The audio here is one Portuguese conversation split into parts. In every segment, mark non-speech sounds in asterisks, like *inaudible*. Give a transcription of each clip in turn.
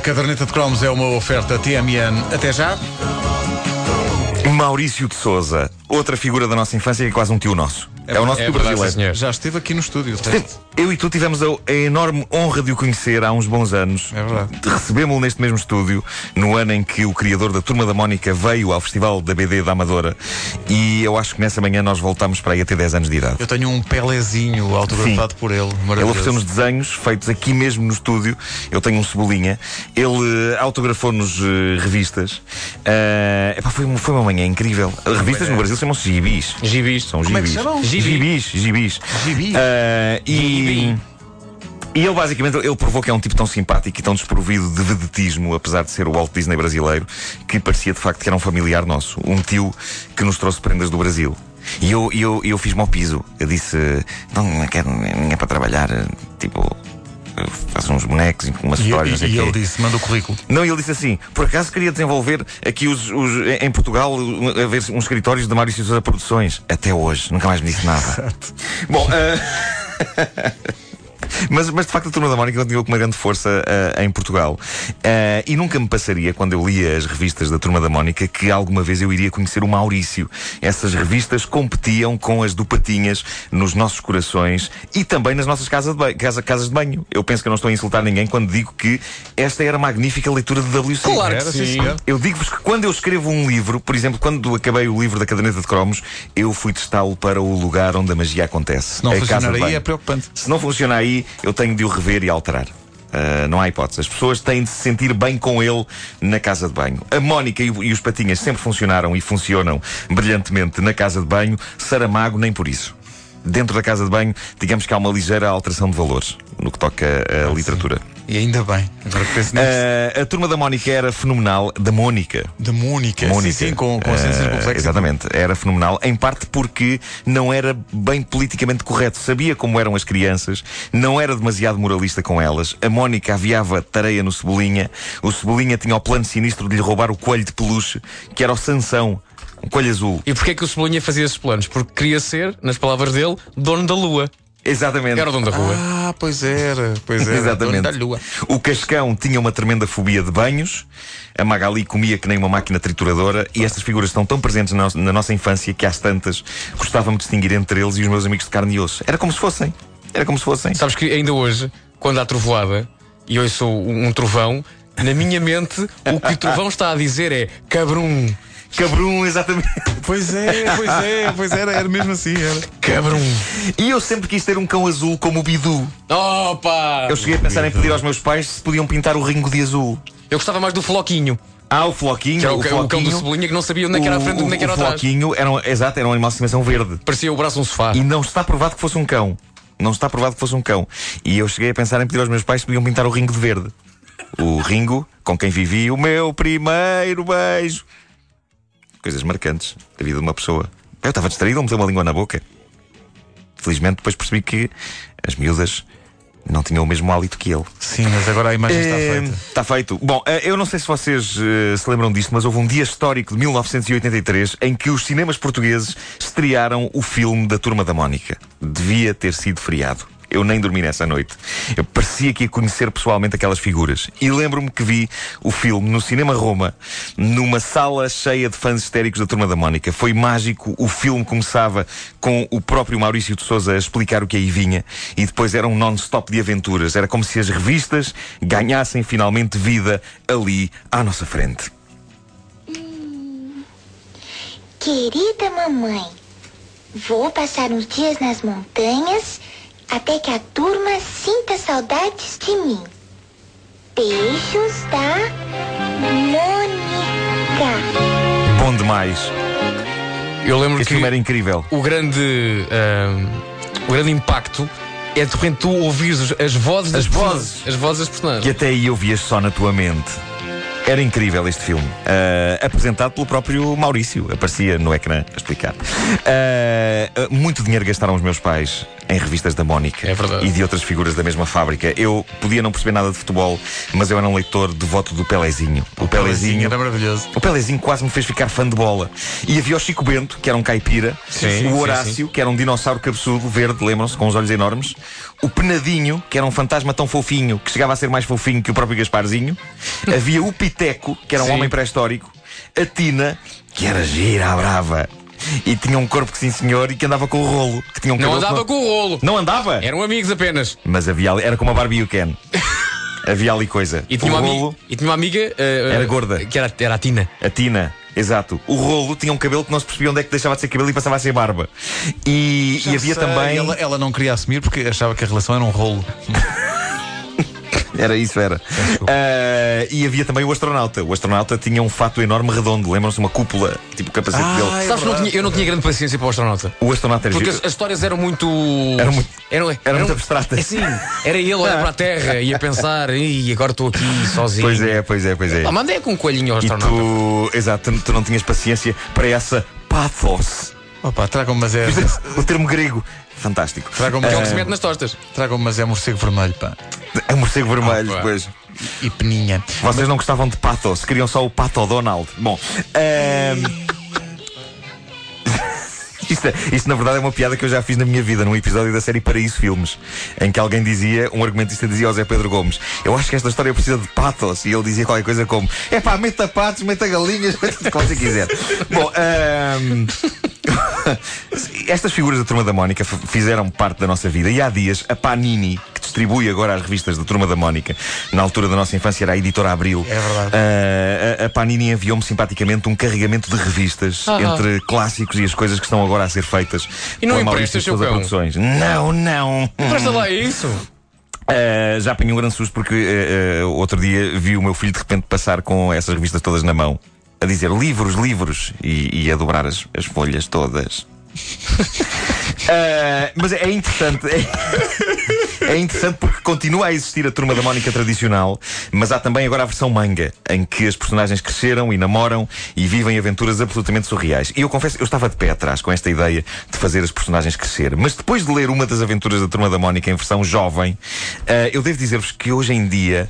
caderneta de cromos é uma oferta TMN. Até já. Maurício de Souza, outra figura da nossa infância que é quase um tio nosso. É, o nosso é brasileiro. Já esteve aqui no estúdio. Esteve- *laughs* Eu e tu tivemos a, a enorme honra de o conhecer há uns bons anos. É verdade. Recebemos-lo neste mesmo estúdio, no ano em que o criador da Turma da Mónica veio ao Festival da BD da Amadora. E eu acho que nessa manhã nós voltámos para aí a ter 10 anos de idade. Eu tenho um Pelézinho autografado por ele. Ele Maravilhoso. ofereceu-nos desenhos feitos aqui mesmo no estúdio. Eu tenho um cebolinha. Ele eh, autografou-nos eh, revistas. Eh, epá, foi, uma- foi uma manhã incrível. Revistas no Brasil chamam-se gibis. Gibis. São Como é que gibis. chamam? Gibi. Gibis, gibis. Gibi. Eh, e, e ele basicamente ele provou que é um tipo tão simpático e tão desprovido de vedetismo, apesar de ser o Walt Disney brasileiro, que parecia de facto que era um familiar nosso, um tio que nos trouxe prendas do Brasil. E eu, eu, eu fiz-me ao piso. Eu disse: Não, não quero ninguém para trabalhar. Tipo, faço uns bonecos, umas E, histórias. e, e quê." ele disse: manda o currículo. Não, e ele disse assim: por acaso queria desenvolver aqui os, os- em Portugal haver uns escritórios de Mário Sousa Produções. Até hoje, nunca mais me disse nada. *laughs* Bom, ah, *laughs* Mas, mas de facto a Turma da Mónica continuou com uma grande força ah, em Portugal. Ah, e nunca me passaria, quando eu lia as revistas da Turma da Mónica, que alguma vez eu iria conhecer o Maurício. Essas revistas competiam com as do Patinhas nos nossos corações e também nas nossas casas de banho. Casa, casas de banho. Eu penso que eu não estou a insultar ninguém quando digo que esta era a magnífica leitura de WC. Claro que Era, sim. Eu digo-vos que quando eu escrevo um livro, por exemplo, quando acabei o livro da caderneta de cromos, eu fui testá-lo para o lugar onde a magia acontece. Se não funcionar aí é preocupante. Se não funciona aí, eu tenho de o rever e alterar. Ah, não há hipótese. As pessoas têm de se sentir bem com ele na casa de banho. A Mónica e, e os Patinhas sempre funcionaram e funcionam brilhantemente na casa de banho. Saramago, nem por isso. Dentro da casa de banho, digamos que há uma ligeira alteração de valores no que toca à literatura. E ainda bem. Agora que penso nisso. Ah, a turma da Mónica era fenomenal. Da Mónica. da Mônica. Mónica. Sim, sim, com, com acento Eh, circunflexo. Exatamente, era fenomenal, em parte porque não era bem politicamente correto. Sabia como eram as crianças, não era demasiado moralista com elas. A Mónica aviava tareia no Cebolinha, o Cebolinha tinha o plano sinistro de lhe roubar o coelho de peluche, que era o Sansão, um coelho azul. E porquê é que o Cebolinha fazia esses planos? Porque queria ser, nas palavras dele, dono da lua. Exatamente. Era o dono da rua. Ah, pois era. Pois era. Exatamente. Da lua. O Cascão tinha uma tremenda fobia de banhos, a Magali comia que nem uma máquina trituradora, e estas figuras estão tão presentes na, na nossa infância que às tantas gostava-me de distinguir entre eles e os meus amigos de carne e osso. Era como se fossem. Era como se fossem. Sabes que ainda hoje, quando há trovoada e eu sou um, um trovão, na minha mente o que o trovão está a dizer é cabrum, Cabrum, exatamente. Pois é, pois é, pois era, era mesmo assim. Era. cabrum. E eu sempre quis ter um cão azul como o Bidu. Opa! Eu cheguei a pensar em pedir aos meus pais se podiam pintar o ringo de azul. Eu gostava mais do floquinho, Ah, o Floquinho. que era o, o, o cão do Floquinho, Cebolinha que não sabia onde é que era a frente e onde é que era o atrás. Floquinho era um, exato, era um animal de estimação verde. Parecia o braço de um sofá. E não está provado que fosse um cão. Não está provado que fosse um cão. E eu cheguei a pensar em pedir aos meus pais se podiam pintar o Ringo de verde. O Ringo, com quem vivi o meu primeiro beijo. Coisas marcantes da vida de uma pessoa. Eu estava distraído, ele meteu uma língua na boca. Felizmente depois percebi que as miúdas não tinham o mesmo hálito que ele. Sim, mas agora a imagem está Eh, feita. Está feito. Bom, eh, eu não sei se vocês eh, se lembram disto, mas houve um dia histórico de 1983 em que os cinemas portugueses estrearam o filme da Turma da Mónica. Devia ter sido feriado. Eu nem dormi nessa noite. Eu parecia que ia conhecer pessoalmente aquelas figuras. E lembro-me que vi o filme no Cinema Roma, numa sala cheia de fãs histéricos da Turma da Mónica. Foi mágico. O filme começava com o próprio Maurício de Souza a explicar o que aí vinha e depois era um non-stop de aventuras. Era como se as revistas ganhassem finalmente vida ali à nossa frente. Querida mamãe, vou passar uns dias nas montanhas até que a turma sinta saudades de mim. Beijos da Mônica. Bom demais. Eu lembro Este que filme era incrível. o grande, ahm, o grande impacto é de repente tu ouvires as vozes das As vozes. As vozes das E personagens. até aí eu vias só na tua mente. Era incrível este filme. Ah, apresentado pelo próprio Maurício. Aparecia no ecrã a explicar. Ah, ah, muito dinheiro gastaram os meus pais em revistas da Mónica É verdade. e de outras figuras da mesma fábrica. Eu podia não perceber nada de futebol, mas eu era um leitor devoto do Pelezinho. O Pelezinho. Era maravilhoso. O Pelezinho quase me fez ficar fã de bola. E havia o Chico Bento, que era um caipira. Sim, o sim, Horácio, que era um dinossauro cabeçudo, verde, lembram-se, com os olhos enormes. O Penadinho, que era um fantasma tão fofinho que chegava a ser mais fofinho que o próprio Gasparzinho. havia o Piteco, que era um Sim. homem pré-histórico. A Tina, que era gira, à brava. E tinha um corpo que sim senhor e que andava com o rolo. Que tinha um Não andava com o rolo. Não andava? Eram amigos apenas. Mas havia ali, era como a Barbie e o Ken. *laughs* havia ali coisa. E tinha, o uma, rolo, amiga, e tinha uma amiga. eh, Era gorda. Que era, era a Tina. A Tina, exato. O rolo tinha um cabelo que não se percebia onde é que deixava de ser cabelo e passava a ser barba. E, e havia Sei, também. Ela, ela não queria assumir porque achava que a relação era um rolo. *laughs* Era isso, era. Ah, e havia também o astronauta. O astronauta tinha um fato enorme redondo. Lembram-se uma cúpula, tipo o capacete Ah, dele. é Sabes não tinha- eu não tinha grande paciência para o astronauta. O astronauta era Porque as, as histórias eram muito. Eram muito- Eram, eram muito abstratas. É sim, era ele a olhar para a Terra e a pensar, e agora estou aqui sozinho. Pois é, pois é, pois é. Ah, mandei com um coelhinho ao E astronauta. tu, exato, tu, tu não tinhas paciência para essa pathos. Opa, tragam-me, mas é. O termo grego. Fantástico. Tragam-me Que é o que Ah, se mete nas tostas. tragam mas é morcego vermelho, pá. É morcego vermelho, Ah, pá. pois. E peninha. Vocês não gostavam de pathos, queriam só o Pato Donald. Bom, ahm, *laughs* Isto, é- isto, na verdade é uma piada que eu já fiz na minha vida num episódio da série Paraíso Filmes, em que alguém dizia, um argumentista dizia ao Zé Pedro Gomes: Eu acho que esta história precisa de patos. E ele dizia qualquer coisa como: É pá, meta patos, meta galinhas, meta o que você quiser. *laughs* Bom, ahm, *laughs* estas figuras da Turma da Mónica fizeram parte da nossa vida e há dias a Panini, que distribui agora as revistas da Turma da Mónica, na altura da nossa infância era a editora Abril. É verdade. Ah, a, a Panini enviou-me simpaticamente um carregamento de revistas Ah. entre clássicos e as coisas que estão agora a ser feitas. E não emprestas, seu Sousa cão? Produções. Não, não. Presta lá isso. Ah, já apanhei um grande susto porque ah, ah, outro dia vi o meu filho de repente passar com essas revistas todas na mão, a dizer livros, livros, e, e a dobrar as, as folhas todas. *laughs* Ah, mas é interessante. É, *laughs* é interessante porque continua a existir a turma da Mónica tradicional, mas há também agora a versão manga, em que as personagens cresceram e namoram e vivem aventuras absolutamente surreais. E eu confesso, eu estava de pé atrás com esta ideia de fazer as personagens crescer, mas depois de ler uma das aventuras da turma da Mónica em versão jovem, ah, eu devo dizer-vos que hoje em dia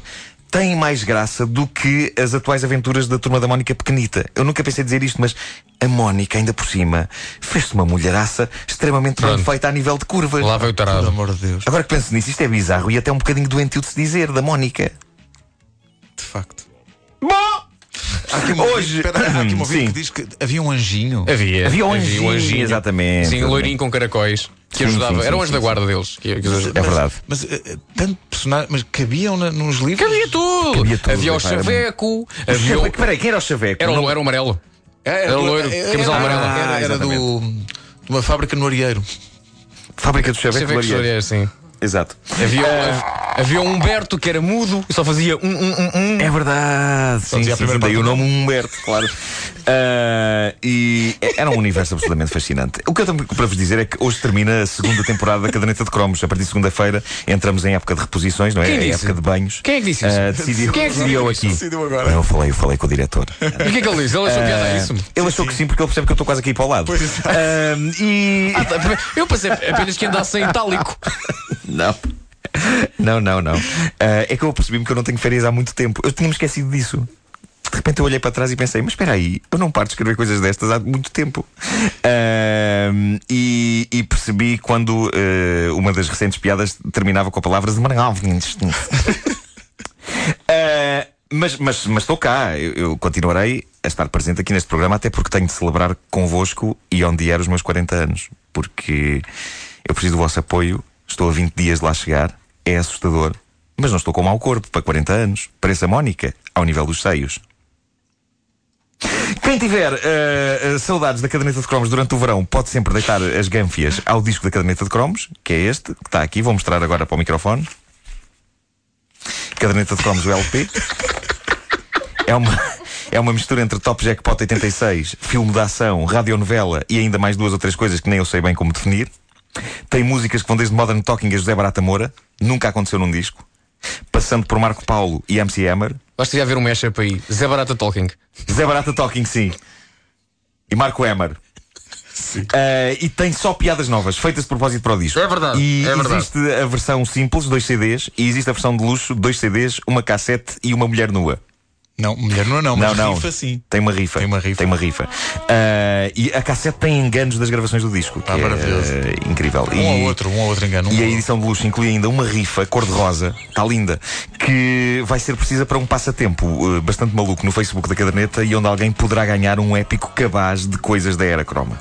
têm mais graça do que as atuais aventuras da Turma da Mónica pequenita. Eu nunca pensei dizer isto, mas a Mónica, ainda por cima, fez-se uma mulheraça extremamente bem Pronto. feita a nível de curvas. Lá veio o Pelo tarado. amor de Deus. Agora que penso nisso, isto é bizarro e até um bocadinho doentio de se dizer, da Mónica. De facto. Bom! Há aqui uma Hoje- Espera, há aqui uma que diz que havia um anjinho. Havia. Havia um anjinho, exatamente. Sim, um loirinho com caracóis. Que Sim, ajudava. sim, Era sim, anjo da sim, guarda deles. Que, que os. É verdade. Mas eh, eh, tanto personagem. Mas cabiam na- nos livros? Havia tudo. Havia tudo, havia o epá, era chaveco. Havia o... Chaveco, Peraí, quem era o Chaveco? Era, o, era o amarelo. Era, loiro, camisola era, amarela. Era, era exatamente. do, de uma fábrica no Arieiro. Fábrica do Chaveco, Chaveco. Soares, sim. Exato. Havia, havia um Humberto que era mudo e só fazia um, um, um, um. É verdade. Sim, dizia a sim, primeira sim, daí o nome Humberto, claro. Ah, e era um universo absolutamente fascinante. O que eu tenho para vos dizer é que hoje termina a segunda temporada da Caderneta de Cromos. A partir de segunda-feira entramos em época de reposições, não é? Quem É disse? época de banhos. Quem é que disse isso? Ah, decidiu, Quem é que decidiu aqui. Decidiu agora. Eu falei, eu falei com o diretor. E o que é que ele disse? Ele achou piada a isso? Ele achou que sim, porque ele percebe que eu estou quase aqui para o lado. Pois é. Ah, e. Eu pensei apenas que andasse em itálico. *laughs* Não. Não, não, não. Ah, é que eu percebi-me que eu não tenho férias há muito tempo. Eu tinha-me esquecido disso. De repente eu olhei para trás e pensei, mas espera aí, eu não paro de escrever coisas destas há muito tempo. Ah, e, e percebi quando ah, uma das recentes piadas terminava com a palavra de Ah, *laughs* mas, mas, mas estou cá, eu, eu continuarei a estar presente aqui neste programa, até porque tenho de celebrar convosco e onde os meus 40 anos. Porque eu preciso do vosso apoio, estou a 20 dias de lá chegar, é assustador, mas não estou com mau corpo para 40 anos. Pareço a Mónica, ao nível dos seios. Quem tiver eh, saudades da caderneta de cromos durante o verão pode sempre deitar as gânfias ao disco da caderneta de cromos, que é este, que está aqui, vou mostrar agora para o microfone. Caderneta de cromos, o LP. É uma, é uma mistura entre Top Jackpot 86, filme de ação, radionovela e ainda mais duas ou três coisas que nem eu sei bem como definir. Tem músicas que vão desde Modern Talking a José Barata Moura, nunca aconteceu num disco, passando por Marco Paulo e MC Hammer. Basta já ver um mashup aí. Zé Barata Talking. Zé Barata Talking, sim. E Marco Hammer. Uh, e tem só piadas novas, feitas de propósito para o disco. É verdade, E é verdade. existe a versão simples, dois CDs, e existe a versão de luxo, dois CDs, uma cassete e uma mulher nua. Não, mulher não, não, mas não, não. rifa sim. Tem uma rifa. Tem uma rifa. Tem uma rifa. Uh, e a cassete tem enganos das gravações do disco. Ah, é, maravilhoso. uh, incrível. Um e, ou outro, um ou outro engano. um E a edição de luxo inclui ainda uma rifa cor-de-rosa, está linda, que vai ser precisa para um passatempo uh, bastante maluco no Facebook da caderneta e onde alguém poderá ganhar um épico cabaz de coisas da era croma.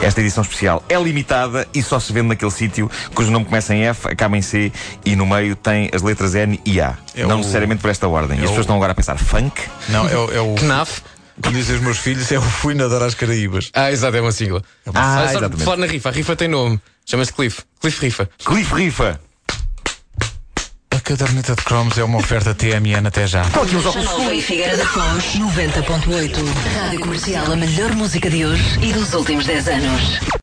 Esta edição especial é limitada e só se vende naquele sítio cujo nome começa em F, acaba em C e no meio tem as letras N e A. É não o- necessariamente por esta ordem. e as o- pessoas estão agora a pensar funk? Não, é, o- é o. Knaf. Como dizem os meus filhos, é o Fui Nadar às Caraíbas. Ah, exato, é uma sigla. Ah, só exatamente. falar na rifa, a rifa tem nome. Chama-se Cliff. Cliff Rifa. Cliff Rifa! A caderneta de cromos é uma oferta TMN até já. Nova e Figueira da Foz 90.8. Rádio Comercial, a melhor música de hoje e dos últimos 10 anos.